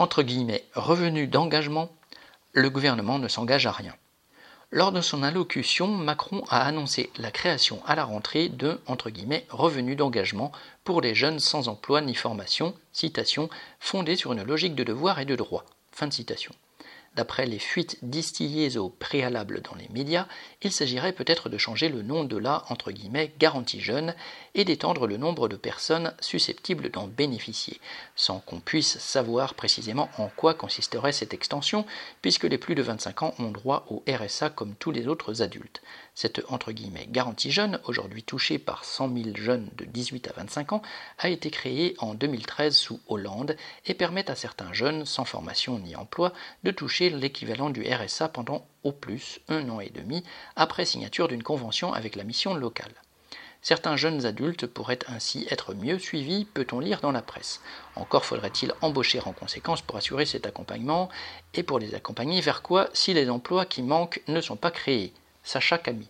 entre guillemets revenu d'engagement, le gouvernement ne s'engage à rien. Lors de son allocution, Macron a annoncé la création à la rentrée de entre guillemets revenu d'engagement pour les jeunes sans emploi ni formation, citation, fondée sur une logique de devoir et de droit. Fin de citation. D'après les fuites distillées au préalable dans les médias, il s'agirait peut-être de changer le nom de la entre guillemets garantie jeune et d'étendre le nombre de personnes susceptibles d'en bénéficier, sans qu'on puisse savoir précisément en quoi consisterait cette extension, puisque les plus de 25 ans ont droit au RSA comme tous les autres adultes. Cette entre guillemets garantie jeune, aujourd'hui touchée par 100 000 jeunes de 18 à 25 ans, a été créée en 2013 sous Hollande et permet à certains jeunes sans formation ni emploi de toucher l'équivalent du RSA pendant au plus un an et demi après signature d'une convention avec la mission locale. Certains jeunes adultes pourraient ainsi être mieux suivis, peut-on lire dans la presse. Encore faudrait-il embaucher en conséquence pour assurer cet accompagnement et pour les accompagner vers quoi si les emplois qui manquent ne sont pas créés? Sacha Camille.